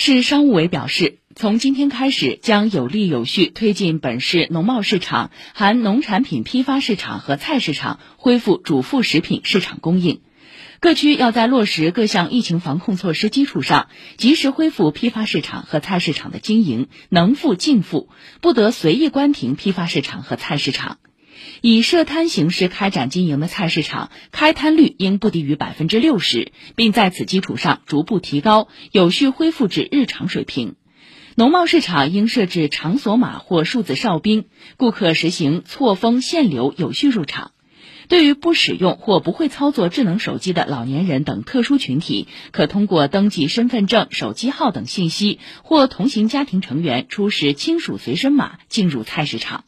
市商务委表示，从今天开始，将有力有序推进本市农贸市场（含农产品批发市场和菜市场）恢复主副食品市场供应。各区要在落实各项疫情防控措施基础上，及时恢复批发市场和菜市场的经营，能复尽复，不得随意关停批发市场和菜市场。以设摊形式开展经营的菜市场，开摊率应不低于百分之六十，并在此基础上逐步提高，有序恢复至日常水平。农贸市场应设置场所码或数字哨兵，顾客实行错峰限流，有序入场。对于不使用或不会操作智能手机的老年人等特殊群体，可通过登记身份证、手机号等信息，或同行家庭成员出示亲属随身码进入菜市场。